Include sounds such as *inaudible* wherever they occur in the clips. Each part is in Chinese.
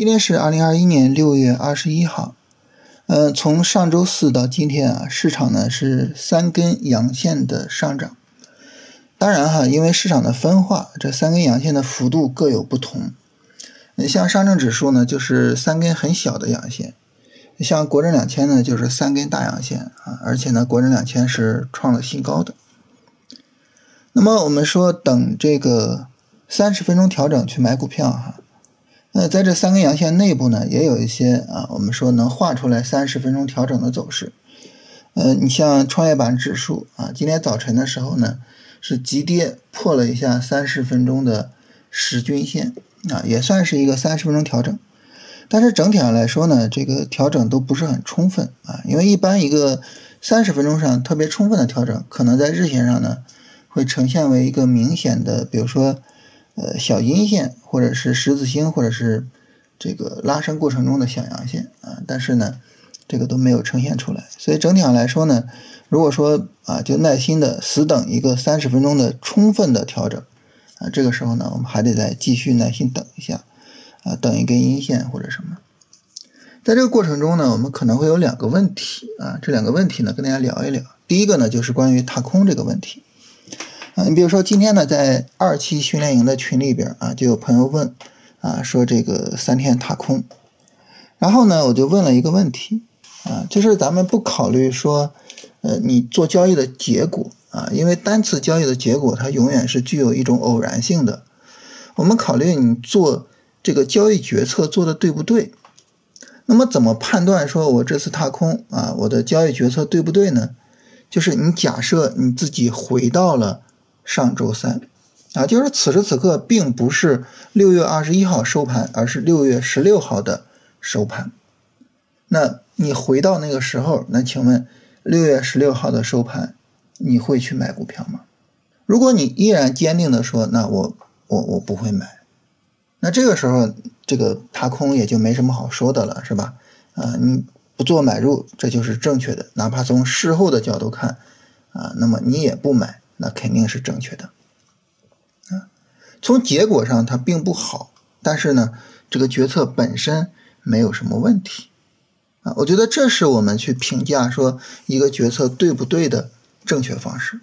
今天是二零二一年六月二十一号，呃，从上周四到今天啊，市场呢是三根阳线的上涨。当然哈，因为市场的分化，这三根阳线的幅度各有不同。你像上证指数呢，就是三根很小的阳线；像国证两千呢，就是三根大阳线啊，而且呢，国证两千是创了新高的。那么我们说，等这个三十分钟调整去买股票哈。那在这三根阳线内部呢，也有一些啊，我们说能画出来三十分钟调整的走势。呃，你像创业板指数啊，今天早晨的时候呢，是急跌破了一下三十分钟的十均线啊，也算是一个三十分钟调整。但是整体上来说呢，这个调整都不是很充分啊，因为一般一个三十分钟上特别充分的调整，可能在日线上呢，会呈现为一个明显的，比如说。呃，小阴线或者是十字星，或者是这个拉升过程中的小阳线啊，但是呢，这个都没有呈现出来。所以整体上来说呢，如果说啊，就耐心的死等一个三十分钟的充分的调整啊，这个时候呢，我们还得再继续耐心等一下啊，等一根阴线或者什么。在这个过程中呢，我们可能会有两个问题啊，这两个问题呢，跟大家聊一聊。第一个呢，就是关于踏空这个问题。你比如说今天呢，在二期训练营的群里边啊，就有朋友问啊，说这个三天踏空，然后呢，我就问了一个问题啊，就是咱们不考虑说，呃，你做交易的结果啊，因为单次交易的结果它永远是具有一种偶然性的，我们考虑你做这个交易决策做的对不对？那么怎么判断说我这次踏空啊，我的交易决策对不对呢？就是你假设你自己回到了。上周三，啊，就是此时此刻并不是六月二十一号收盘，而是六月十六号的收盘。那你回到那个时候，那请问六月十六号的收盘，你会去买股票吗？如果你依然坚定的说，那我我我不会买，那这个时候这个踏空也就没什么好说的了，是吧？啊，你不做买入，这就是正确的，哪怕从事后的角度看，啊，那么你也不买。那肯定是正确的，啊，从结果上它并不好，但是呢，这个决策本身没有什么问题，啊，我觉得这是我们去评价说一个决策对不对的正确方式。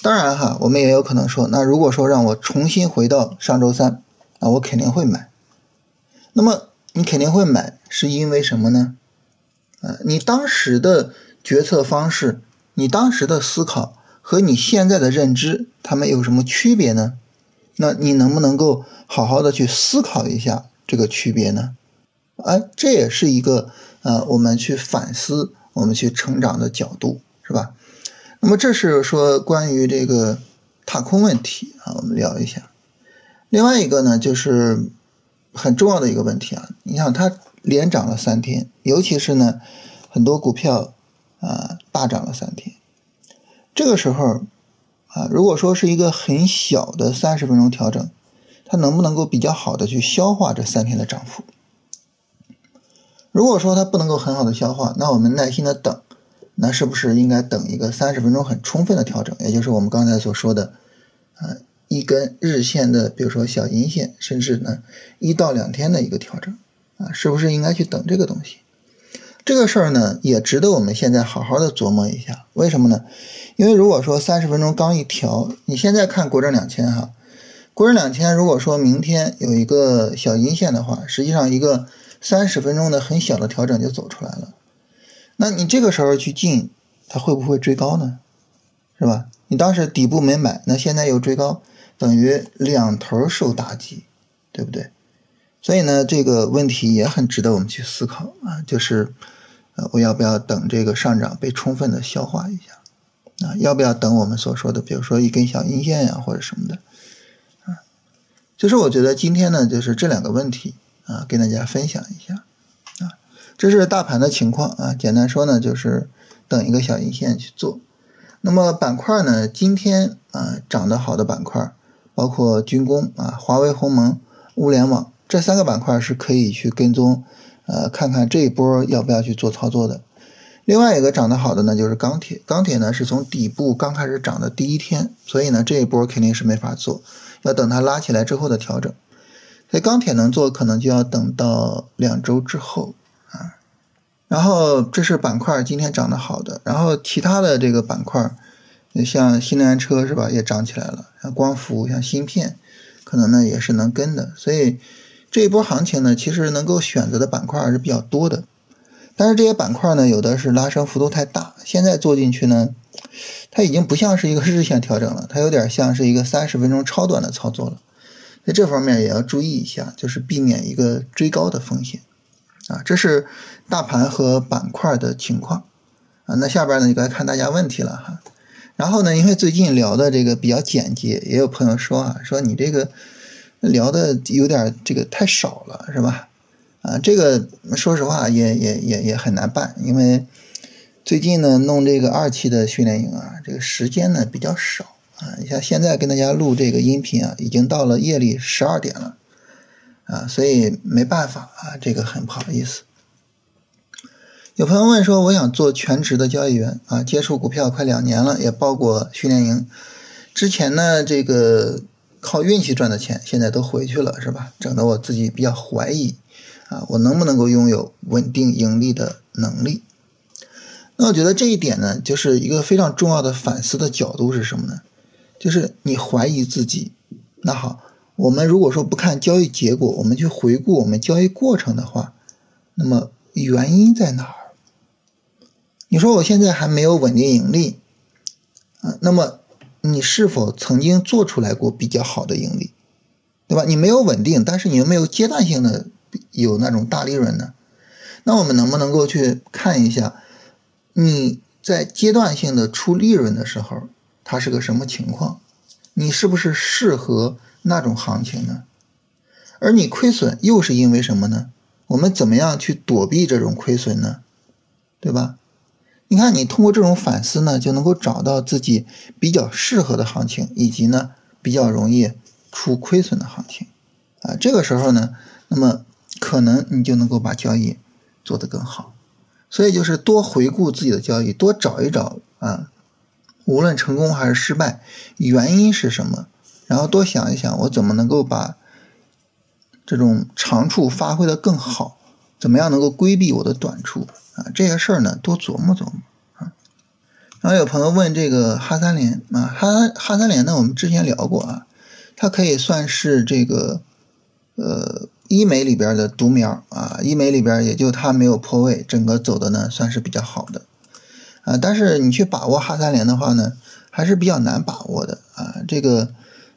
当然哈，我们也有可能说，那如果说让我重新回到上周三，那我肯定会买。那么你肯定会买，是因为什么呢？呃，你当时的决策方式，你当时的思考。和你现在的认知，它们有什么区别呢？那你能不能够好好的去思考一下这个区别呢？哎，这也是一个呃，我们去反思、我们去成长的角度，是吧？那么这是说关于这个踏空问题啊，我们聊一下。另外一个呢，就是很重要的一个问题啊，你想它连涨了三天，尤其是呢，很多股票啊大涨了三天。这个时候，啊，如果说是一个很小的三十分钟调整，它能不能够比较好的去消化这三天的涨幅？如果说它不能够很好的消化，那我们耐心的等，那是不是应该等一个三十分钟很充分的调整？也就是我们刚才所说的，啊，一根日线的，比如说小阴线，甚至呢一到两天的一个调整，啊，是不是应该去等这个东西？这个事儿呢，也值得我们现在好好的琢磨一下。为什么呢？因为如果说三十分钟刚一调，你现在看国证两千哈，国证两千如果说明天有一个小阴线的话，实际上一个三十分钟的很小的调整就走出来了。那你这个时候去进，它会不会追高呢？是吧？你当时底部没买，那现在又追高，等于两头受打击，对不对？所以呢，这个问题也很值得我们去思考啊，就是。呃，我要不要等这个上涨被充分的消化一下？啊，要不要等我们所说的，比如说一根小阴线呀，或者什么的？啊，就是我觉得今天呢，就是这两个问题啊，跟大家分享一下。啊，这是大盘的情况啊，简单说呢，就是等一个小阴线去做。那么板块呢，今天啊涨得好的板块，包括军工啊、华为、鸿蒙、物联网这三个板块是可以去跟踪。呃，看看这一波要不要去做操作的。另外一个涨得好的呢，就是钢铁。钢铁呢是从底部刚开始涨的第一天，所以呢这一波肯定是没法做，要等它拉起来之后的调整。所以钢铁能做，可能就要等到两周之后啊。然后这是板块今天涨得好的，然后其他的这个板块，像新能源车是吧，也涨起来了，像光伏、像芯片，可能呢也是能跟的。所以这一波行情呢，其实能够选择的板块还是比较多的。但是这些板块呢，有的是拉升幅度太大，现在做进去呢，它已经不像是一个 *laughs* 日线调整了，它有点像是一个三十分钟超短的操作了。在这方面也要注意一下，就是避免一个追高的风险啊。这是大盘和板块的情况啊。那下边呢就该看大家问题了哈。然后呢，因为最近聊的这个比较简洁，也有朋友说啊，说你这个聊的有点这个太少了，是吧？啊，这个说实话也也也也很难办，因为最近呢弄这个二期的训练营啊，这个时间呢比较少啊。你像现在跟大家录这个音频啊，已经到了夜里十二点了啊，所以没办法啊，这个很不好意思。有朋友问说，我想做全职的交易员啊，接触股票快两年了，也报过训练营，之前呢这个靠运气赚的钱，现在都回去了，是吧？整得我自己比较怀疑。啊，我能不能够拥有稳定盈利的能力？那我觉得这一点呢，就是一个非常重要的反思的角度是什么呢？就是你怀疑自己。那好，我们如果说不看交易结果，我们去回顾我们交易过程的话，那么原因在哪儿？你说我现在还没有稳定盈利，啊，那么你是否曾经做出来过比较好的盈利，对吧？你没有稳定，但是你又没有阶段性的。有那种大利润的，那我们能不能够去看一下你在阶段性的出利润的时候，它是个什么情况？你是不是适合那种行情呢？而你亏损又是因为什么呢？我们怎么样去躲避这种亏损呢？对吧？你看，你通过这种反思呢，就能够找到自己比较适合的行情，以及呢比较容易出亏损的行情啊。这个时候呢，那么。可能你就能够把交易做得更好，所以就是多回顾自己的交易，多找一找啊，无论成功还是失败，原因是什么？然后多想一想，我怎么能够把这种长处发挥的更好？怎么样能够规避我的短处啊？这些事儿呢，多琢磨琢磨啊。然后有朋友问这个哈三联啊，哈哈三联呢，我们之前聊过啊，它可以算是这个呃。医美里边的独苗啊，医美里边也就它没有破位，整个走的呢算是比较好的啊。但是你去把握哈三联的话呢，还是比较难把握的啊。这个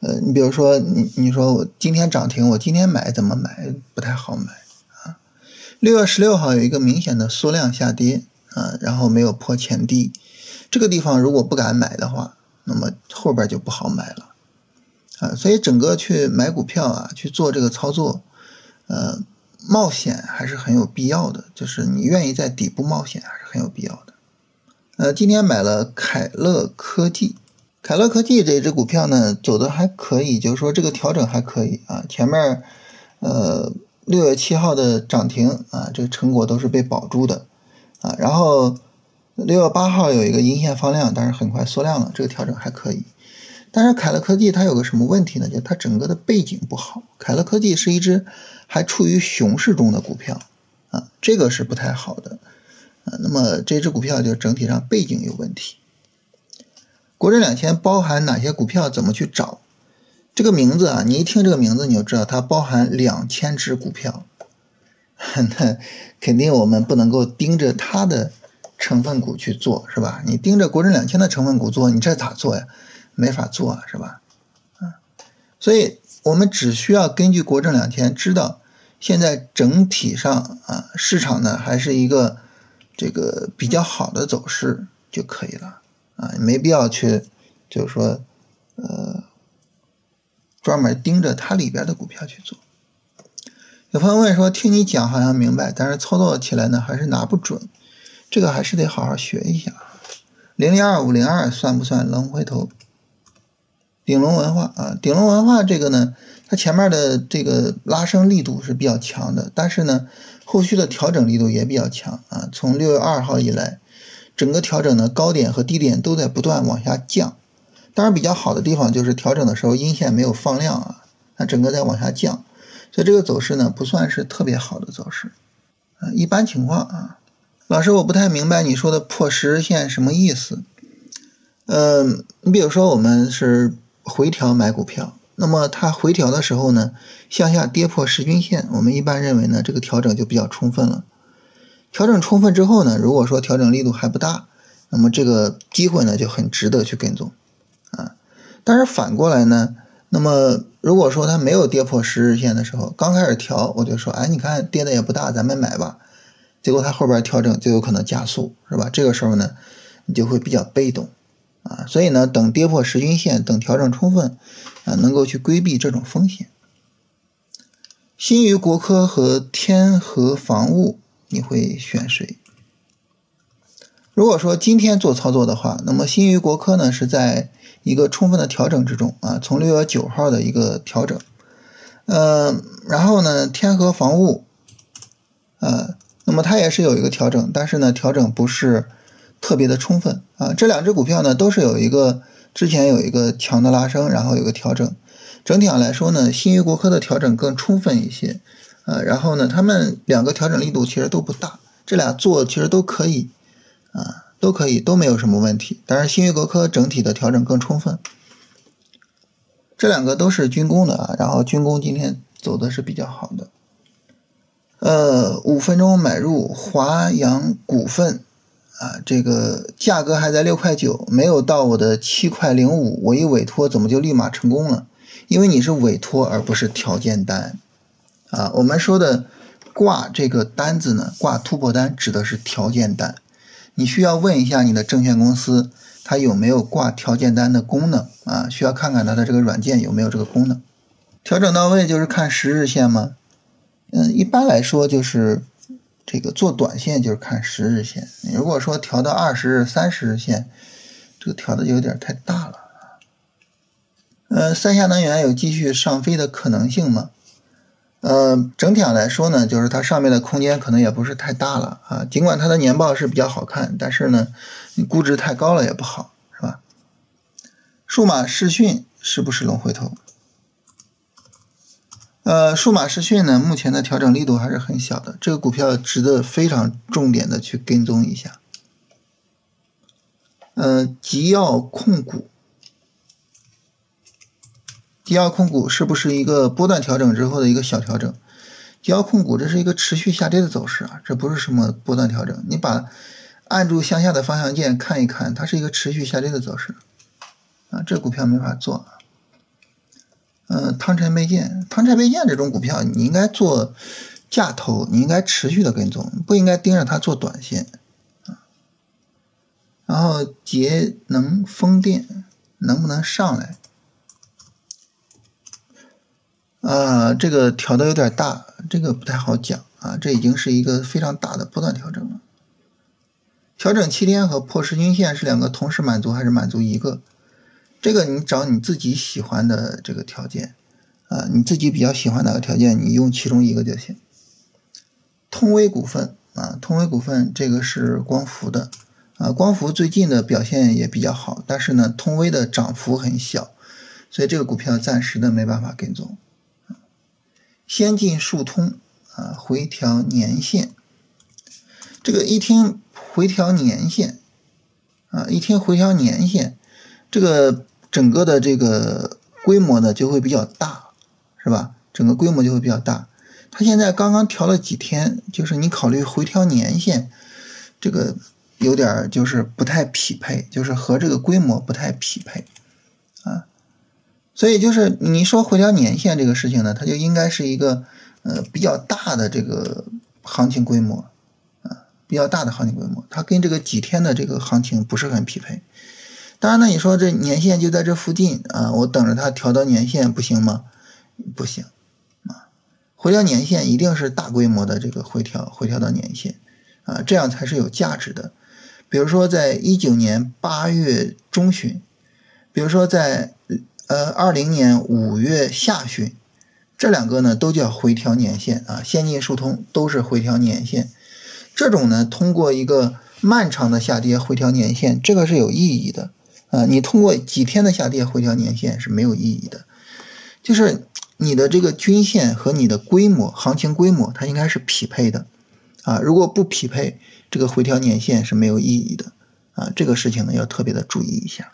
呃，你比如说你你说我今天涨停，我今天买怎么买不太好买啊。六月十六号有一个明显的缩量下跌啊，然后没有破前低，这个地方如果不敢买的话，那么后边就不好买了啊。所以整个去买股票啊，去做这个操作。呃，冒险还是很有必要的，就是你愿意在底部冒险还是很有必要的。呃，今天买了凯乐科技，凯乐科技这只股票呢走的还可以，就是说这个调整还可以啊。前面呃六月七号的涨停啊，这个成果都是被保住的啊。然后六月八号有一个阴线放量，但是很快缩量了，这个调整还可以。但是凯乐科技它有个什么问题呢？就它整个的背景不好。凯乐科技是一只还处于熊市中的股票啊，这个是不太好的啊。那么这只股票就整体上背景有问题。国证两千包含哪些股票？怎么去找？这个名字啊，你一听这个名字你就知道它包含两千只股票，*laughs* 那肯定我们不能够盯着它的成分股去做，是吧？你盯着国证两千的成分股做，你这咋做呀？没法做啊，是吧？啊，所以我们只需要根据国证两千知道现在整体上啊市场呢还是一个这个比较好的走势就可以了啊，没必要去就是说呃专门盯着它里边的股票去做。有朋友问说，听你讲好像明白，但是操作起来呢还是拿不准，这个还是得好好学一下。零零二五零二算不算龙回头？鼎龙文化啊，鼎龙文化这个呢，它前面的这个拉升力度是比较强的，但是呢，后续的调整力度也比较强啊。从六月二号以来，整个调整的，高点和低点都在不断往下降。当然，比较好的地方就是调整的时候阴线没有放量啊，它整个在往下降。所以这个走势呢不算是特别好的走势，啊，一般情况啊。老师，我不太明白你说的破十日线什么意思？嗯，你比如说我们是回调买股票，那么它回调的时候呢，向下跌破十均线，我们一般认为呢这个调整就比较充分了。调整充分之后呢，如果说调整力度还不大，那么这个机会呢就很值得去跟踪啊。但是反过来呢，那么如果说它没有跌破十日线的时候，刚开始调我就说，哎，你看跌的也不大，咱们买吧。结果它后边调整就有可能加速，是吧？这个时候呢，你就会比较被动啊。所以呢，等跌破十均线，等调整充分啊，能够去规避这种风险。新余国科和天合防务，你会选谁？如果说今天做操作的话，那么新余国科呢是在一个充分的调整之中啊，从六月九号的一个调整，呃，然后呢，天合防务，呃。那么它也是有一个调整，但是呢，调整不是特别的充分啊。这两只股票呢，都是有一个之前有一个强的拉升，然后有个调整。整体上来说呢，新余国科的调整更充分一些，呃，然后呢，他们两个调整力度其实都不大，这俩做其实都可以啊，都可以，都没有什么问题。但是新余国科整体的调整更充分。这两个都是军工的啊，然后军工今天走的是比较好的。呃，五分钟买入华阳股份，啊，这个价格还在六块九，没有到我的七块零五，我一委托怎么就立马成功了？因为你是委托而不是条件单，啊，我们说的挂这个单子呢，挂突破单指的是条件单，你需要问一下你的证券公司，它有没有挂条件单的功能啊？需要看看它的这个软件有没有这个功能。调整到位就是看十日线吗？嗯，一般来说就是这个做短线就是看十日线。如果说调到二十日、三十日线，这个调的有点太大了。呃，三峡能源有继续上飞的可能性吗？呃，整体上来说呢，就是它上面的空间可能也不是太大了啊。尽管它的年报是比较好看，但是呢，你估值太高了也不好，是吧？数码视讯是不是龙回头？呃，数码视讯呢，目前的调整力度还是很小的，这个股票值得非常重点的去跟踪一下。呃，吉耀控股，吉耀控股是不是一个波段调整之后的一个小调整？吉耀控股这是一个持续下跌的走势啊，这不是什么波段调整。你把按住向下的方向键看一看，它是一个持续下跌的走势啊，这股票没法做。嗯，汤臣倍健，汤臣倍健这种股票，你应该做价投，你应该持续的跟踪，不应该盯着它做短线。然后节能风电能不能上来？啊，这个调的有点大，这个不太好讲啊。这已经是一个非常大的波段调整了。调整七天和破十均线是两个同时满足还是满足一个？这个你找你自己喜欢的这个条件，啊，你自己比较喜欢哪个条件，你用其中一个就行。通威股份啊，通威股份这个是光伏的，啊，光伏最近的表现也比较好，但是呢，通威的涨幅很小，所以这个股票暂时的没办法跟踪。先进数通啊，回调年线，这个一听回调年线，啊，一听回调年线，这个。整个的这个规模呢就会比较大，是吧？整个规模就会比较大。它现在刚刚调了几天，就是你考虑回调年限，这个有点就是不太匹配，就是和这个规模不太匹配啊。所以就是你说回调年限这个事情呢，它就应该是一个呃比较大的这个行情规模啊，比较大的行情规模，它跟这个几天的这个行情不是很匹配。当然呢，你说这年限就在这附近啊，我等着它调到年限不行吗？不行啊，回调年限一定是大规模的这个回调，回调到年限啊，这样才是有价值的。比如说在一九年八月中旬，比如说在呃二零年五月下旬，这两个呢都叫回调年限啊，先进数通都是回调年限。这种呢通过一个漫长的下跌回调年限，这个是有意义的。啊，你通过几天的下跌回调年限是没有意义的，就是你的这个均线和你的规模、行情规模，它应该是匹配的啊。如果不匹配，这个回调年限是没有意义的啊。这个事情呢，要特别的注意一下。